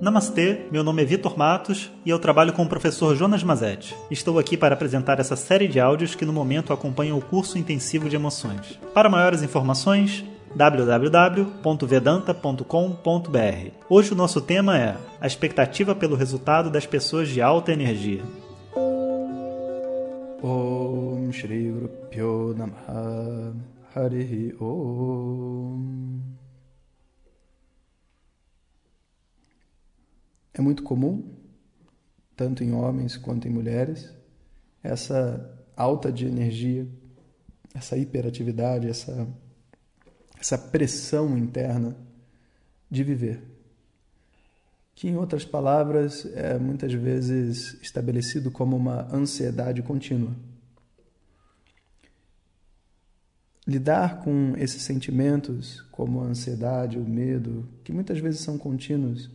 Namastê, meu nome é Vitor Matos e eu trabalho com o professor Jonas Mazetti. Estou aqui para apresentar essa série de áudios que no momento acompanham o curso intensivo de emoções. Para maiores informações, www.vedanta.com.br. Hoje o nosso tema é a expectativa pelo resultado das pessoas de alta energia. Om Shri Guru Namaha Harihi Om É muito comum, tanto em homens quanto em mulheres, essa alta de energia, essa hiperatividade, essa, essa pressão interna de viver. Que, em outras palavras, é muitas vezes estabelecido como uma ansiedade contínua. Lidar com esses sentimentos, como a ansiedade, o medo, que muitas vezes são contínuos,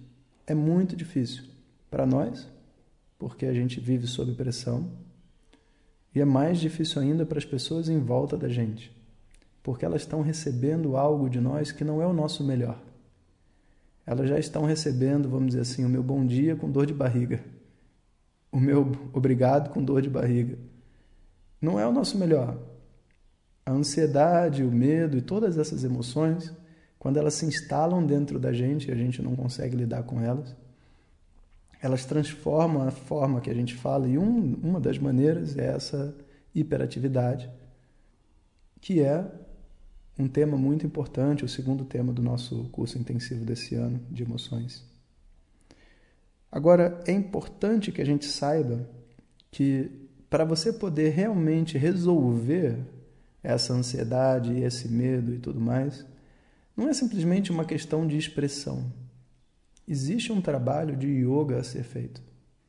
é muito difícil para nós, porque a gente vive sob pressão, e é mais difícil ainda para as pessoas em volta da gente, porque elas estão recebendo algo de nós que não é o nosso melhor. Elas já estão recebendo, vamos dizer assim, o meu bom dia com dor de barriga, o meu obrigado com dor de barriga. Não é o nosso melhor. A ansiedade, o medo e todas essas emoções quando elas se instalam dentro da gente e a gente não consegue lidar com elas, elas transformam a forma que a gente fala e um, uma das maneiras é essa hiperatividade, que é um tema muito importante, o segundo tema do nosso curso intensivo desse ano de emoções. Agora, é importante que a gente saiba que para você poder realmente resolver essa ansiedade, esse medo e tudo mais, não é simplesmente uma questão de expressão. Existe um trabalho de yoga a ser feito.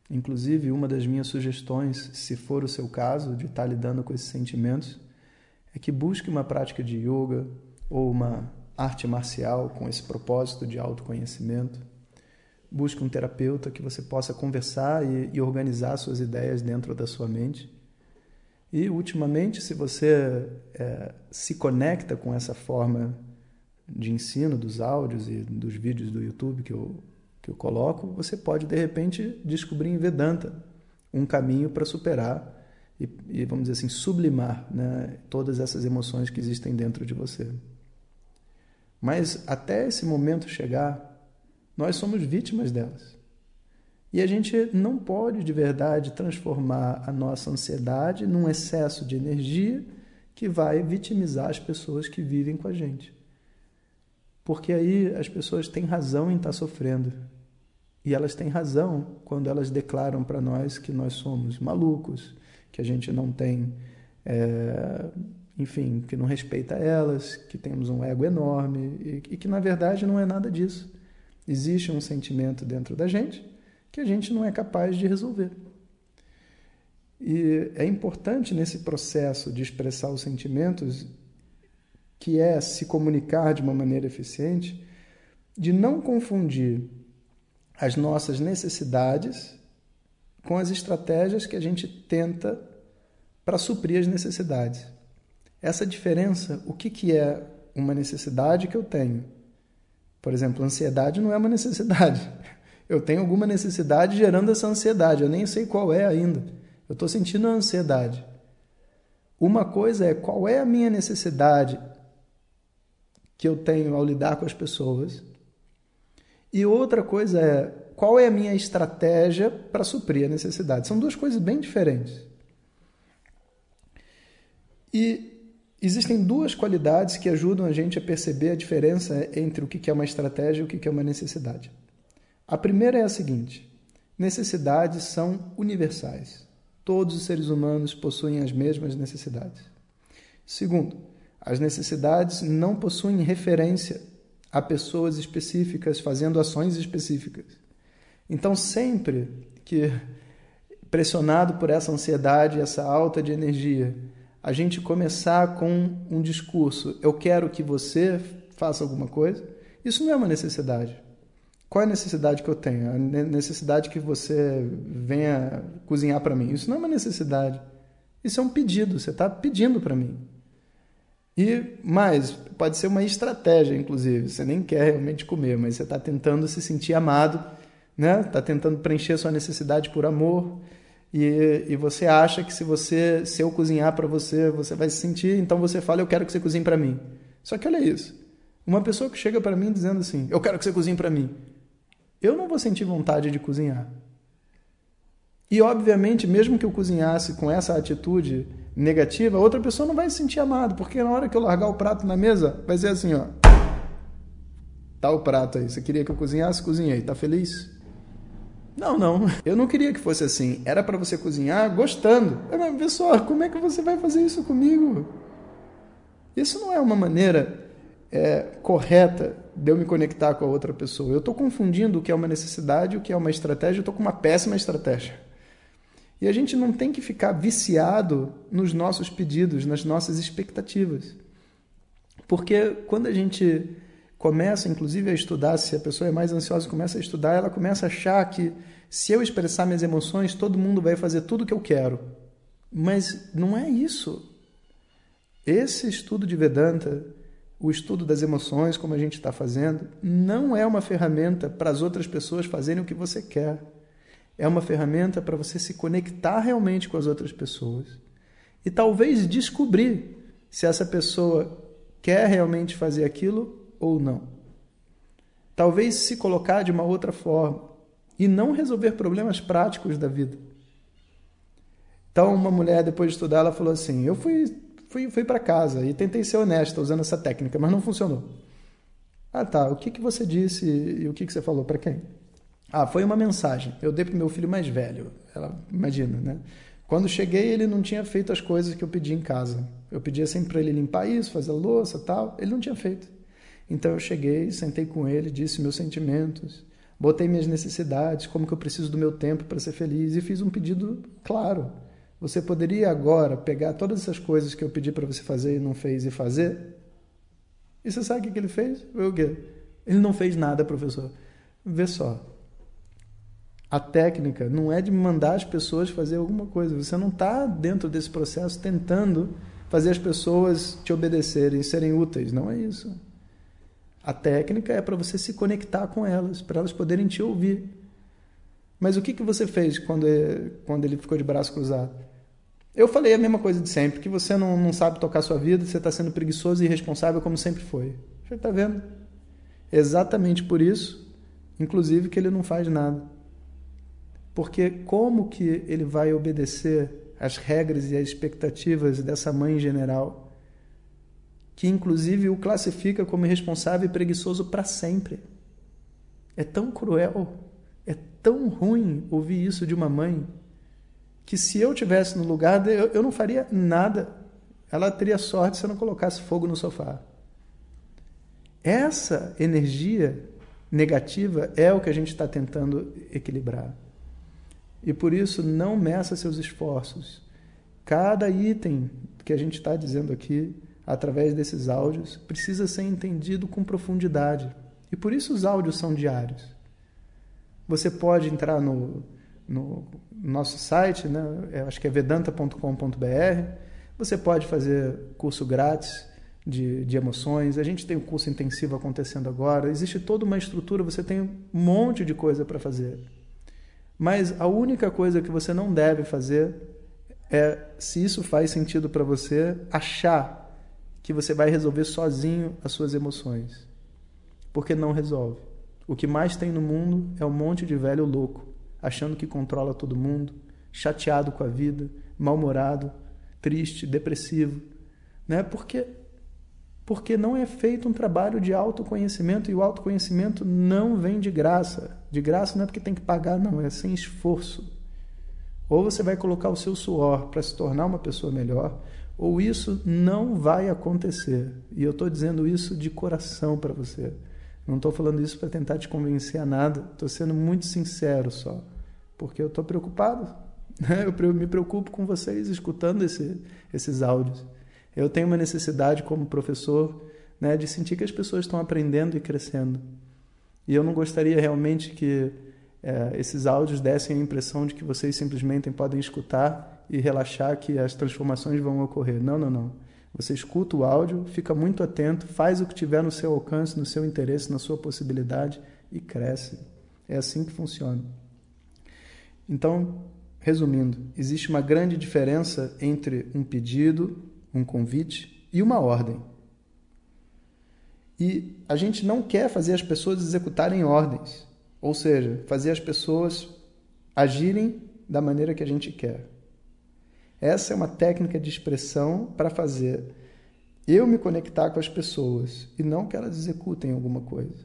Inclusive, uma das minhas sugestões, se for o seu caso, de estar lidando com esses sentimentos, é que busque uma prática de yoga ou uma arte marcial com esse propósito de autoconhecimento. Busque um terapeuta que você possa conversar e, e organizar suas ideias dentro da sua mente. E, ultimamente, se você é, se conecta com essa forma de ensino dos áudios e dos vídeos do YouTube que eu, que eu coloco, você pode de repente descobrir em Vedanta um caminho para superar e, e, vamos dizer assim, sublimar né, todas essas emoções que existem dentro de você. Mas até esse momento chegar, nós somos vítimas delas. E a gente não pode de verdade transformar a nossa ansiedade num excesso de energia que vai vitimizar as pessoas que vivem com a gente. Porque aí as pessoas têm razão em estar sofrendo. E elas têm razão quando elas declaram para nós que nós somos malucos, que a gente não tem, é, enfim, que não respeita elas, que temos um ego enorme e, e que na verdade não é nada disso. Existe um sentimento dentro da gente que a gente não é capaz de resolver. E é importante nesse processo de expressar os sentimentos que é se comunicar de uma maneira eficiente, de não confundir as nossas necessidades com as estratégias que a gente tenta para suprir as necessidades. Essa diferença, o que, que é uma necessidade que eu tenho? Por exemplo, ansiedade não é uma necessidade. Eu tenho alguma necessidade gerando essa ansiedade, eu nem sei qual é ainda. Eu estou sentindo a ansiedade. Uma coisa é qual é a minha necessidade que eu tenho ao lidar com as pessoas. E outra coisa é qual é a minha estratégia para suprir a necessidade. São duas coisas bem diferentes. E existem duas qualidades que ajudam a gente a perceber a diferença entre o que é uma estratégia e o que é uma necessidade. A primeira é a seguinte: necessidades são universais. Todos os seres humanos possuem as mesmas necessidades. Segundo, as necessidades não possuem referência a pessoas específicas fazendo ações específicas. Então, sempre que pressionado por essa ansiedade, essa alta de energia, a gente começar com um discurso, eu quero que você faça alguma coisa, isso não é uma necessidade. Qual é a necessidade que eu tenho? A necessidade que você venha cozinhar para mim. Isso não é uma necessidade. Isso é um pedido. Você está pedindo para mim. E mais, pode ser uma estratégia, inclusive. Você nem quer realmente comer, mas você está tentando se sentir amado né? Tá tentando preencher sua necessidade por amor. E, e você acha que se você se eu cozinhar para você, você vai se sentir, então você fala, eu quero que você cozinhe para mim. Só que olha isso. Uma pessoa que chega para mim dizendo assim, eu quero que você cozinhe para mim. Eu não vou sentir vontade de cozinhar. E obviamente, mesmo que eu cozinhasse com essa atitude negativa, outra pessoa não vai se sentir amada, porque na hora que eu largar o prato na mesa, vai ser assim, ó. Tá o prato aí. Você queria que eu cozinhasse? Cozinhei. Tá feliz? Não, não. Eu não queria que fosse assim. Era para você cozinhar gostando. Mas, pessoal, como é que você vai fazer isso comigo? Isso não é uma maneira é, correta de eu me conectar com a outra pessoa. Eu estou confundindo o que é uma necessidade o que é uma estratégia. Eu estou com uma péssima estratégia. E a gente não tem que ficar viciado nos nossos pedidos, nas nossas expectativas. Porque quando a gente começa, inclusive, a estudar, se a pessoa é mais ansiosa começa a estudar, ela começa a achar que se eu expressar minhas emoções, todo mundo vai fazer tudo o que eu quero. Mas não é isso. Esse estudo de Vedanta, o estudo das emoções, como a gente está fazendo, não é uma ferramenta para as outras pessoas fazerem o que você quer. É uma ferramenta para você se conectar realmente com as outras pessoas e talvez descobrir se essa pessoa quer realmente fazer aquilo ou não. Talvez se colocar de uma outra forma e não resolver problemas práticos da vida. Então, uma mulher, depois de estudar, ela falou assim: Eu fui, fui, fui para casa e tentei ser honesta usando essa técnica, mas não funcionou. Ah, tá. O que, que você disse e o que, que você falou para quem? Ah, foi uma mensagem. Eu dei para meu filho mais velho. Ela imagina, né? Quando cheguei, ele não tinha feito as coisas que eu pedi em casa. Eu pedia sempre para ele limpar isso, fazer louça, tal. Ele não tinha feito. Então eu cheguei, sentei com ele, disse meus sentimentos, botei minhas necessidades, como que eu preciso do meu tempo para ser feliz e fiz um pedido claro. Você poderia agora pegar todas essas coisas que eu pedi para você fazer e não fez e fazer? E você sabe o que ele fez? Foi o quê? Ele não fez nada, professor. Vê só. A técnica não é de mandar as pessoas fazer alguma coisa. Você não está dentro desse processo tentando fazer as pessoas te obedecerem, serem úteis. Não é isso. A técnica é para você se conectar com elas, para elas poderem te ouvir. Mas o que, que você fez quando ele, quando ele ficou de braço cruzado? Eu falei a mesma coisa de sempre, que você não, não sabe tocar sua vida, você está sendo preguiçoso e irresponsável como sempre foi. Você está vendo? Exatamente por isso, inclusive, que ele não faz nada. Porque como que ele vai obedecer às regras e às expectativas dessa mãe general que inclusive o classifica como irresponsável e preguiçoso para sempre. É tão cruel, é tão ruim ouvir isso de uma mãe, que se eu tivesse no lugar dele, eu não faria nada. Ela teria sorte se eu não colocasse fogo no sofá. Essa energia negativa é o que a gente está tentando equilibrar. E por isso, não meça seus esforços. Cada item que a gente está dizendo aqui através desses áudios precisa ser entendido com profundidade. E por isso os áudios são diários. Você pode entrar no, no nosso site, né? É, acho que é vedanta.com.br. Você pode fazer curso grátis de, de emoções. A gente tem um curso intensivo acontecendo agora. Existe toda uma estrutura, você tem um monte de coisa para fazer. Mas a única coisa que você não deve fazer é, se isso faz sentido para você, achar que você vai resolver sozinho as suas emoções. Porque não resolve. O que mais tem no mundo é um monte de velho louco, achando que controla todo mundo, chateado com a vida, mal-humorado, triste, depressivo, né? Porque porque não é feito um trabalho de autoconhecimento e o autoconhecimento não vem de graça. De graça não é porque tem que pagar, não, é sem esforço. Ou você vai colocar o seu suor para se tornar uma pessoa melhor, ou isso não vai acontecer. E eu estou dizendo isso de coração para você. Não estou falando isso para tentar te convencer a nada. Estou sendo muito sincero só, porque eu estou preocupado. Né? Eu me preocupo com vocês escutando esse, esses áudios. Eu tenho uma necessidade como professor né, de sentir que as pessoas estão aprendendo e crescendo. E eu não gostaria realmente que é, esses áudios dessem a impressão de que vocês simplesmente podem escutar e relaxar que as transformações vão ocorrer. Não, não, não. Você escuta o áudio, fica muito atento, faz o que tiver no seu alcance, no seu interesse, na sua possibilidade e cresce. É assim que funciona. Então, resumindo, existe uma grande diferença entre um pedido, um convite e uma ordem. E a gente não quer fazer as pessoas executarem ordens, ou seja, fazer as pessoas agirem da maneira que a gente quer. Essa é uma técnica de expressão para fazer eu me conectar com as pessoas e não que elas executem alguma coisa.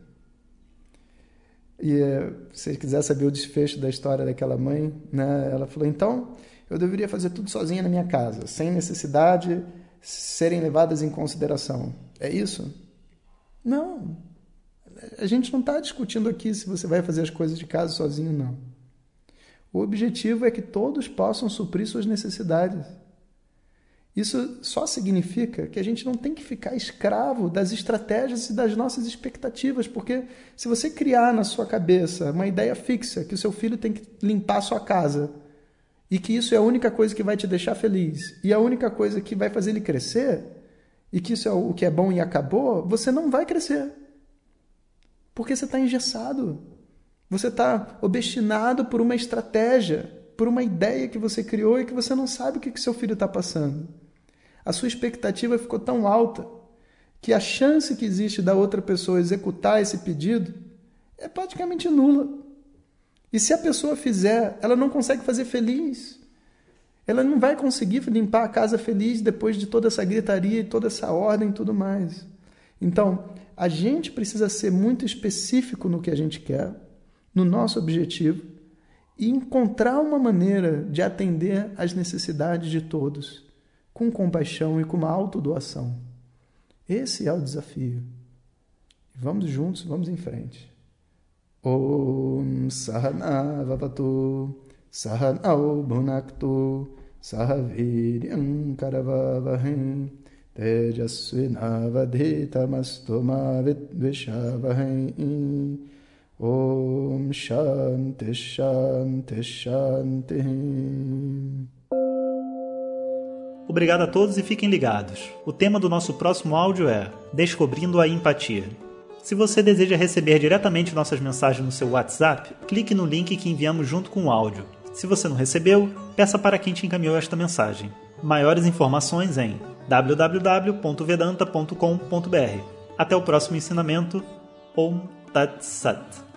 E eh, se você quiser saber o desfecho da história daquela mãe, né, ela falou: então eu deveria fazer tudo sozinha na minha casa, sem necessidade de serem levadas em consideração. É isso? Não. A gente não está discutindo aqui se você vai fazer as coisas de casa sozinho, não. O objetivo é que todos possam suprir suas necessidades. Isso só significa que a gente não tem que ficar escravo das estratégias e das nossas expectativas, porque se você criar na sua cabeça uma ideia fixa que o seu filho tem que limpar a sua casa e que isso é a única coisa que vai te deixar feliz e a única coisa que vai fazer ele crescer e que isso é o que é bom e acabou, você não vai crescer. Porque você está engessado. Você está obstinado por uma estratégia, por uma ideia que você criou e que você não sabe o que, que seu filho está passando. A sua expectativa ficou tão alta que a chance que existe da outra pessoa executar esse pedido é praticamente nula. E se a pessoa fizer, ela não consegue fazer feliz. Ela não vai conseguir limpar a casa feliz depois de toda essa gritaria e toda essa ordem e tudo mais. Então, a gente precisa ser muito específico no que a gente quer no nosso objetivo e encontrar uma maneira de atender às necessidades de todos, com compaixão e com uma autodoação. Esse é o desafio. Vamos juntos, vamos em frente. Om Sahana Vavatu Sahanau Bhunaktu Sahaviryam Karavavahem Tejasvinavadhitamastu Vidvishavahem Om Shanti Shanti Shanti. Obrigado a todos e fiquem ligados. O tema do nosso próximo áudio é Descobrindo a Empatia. Se você deseja receber diretamente nossas mensagens no seu WhatsApp, clique no link que enviamos junto com o áudio. Se você não recebeu, peça para quem te encaminhou esta mensagem. Maiores informações em www.vedanta.com.br. Até o próximo ensinamento. Om Tat Sat.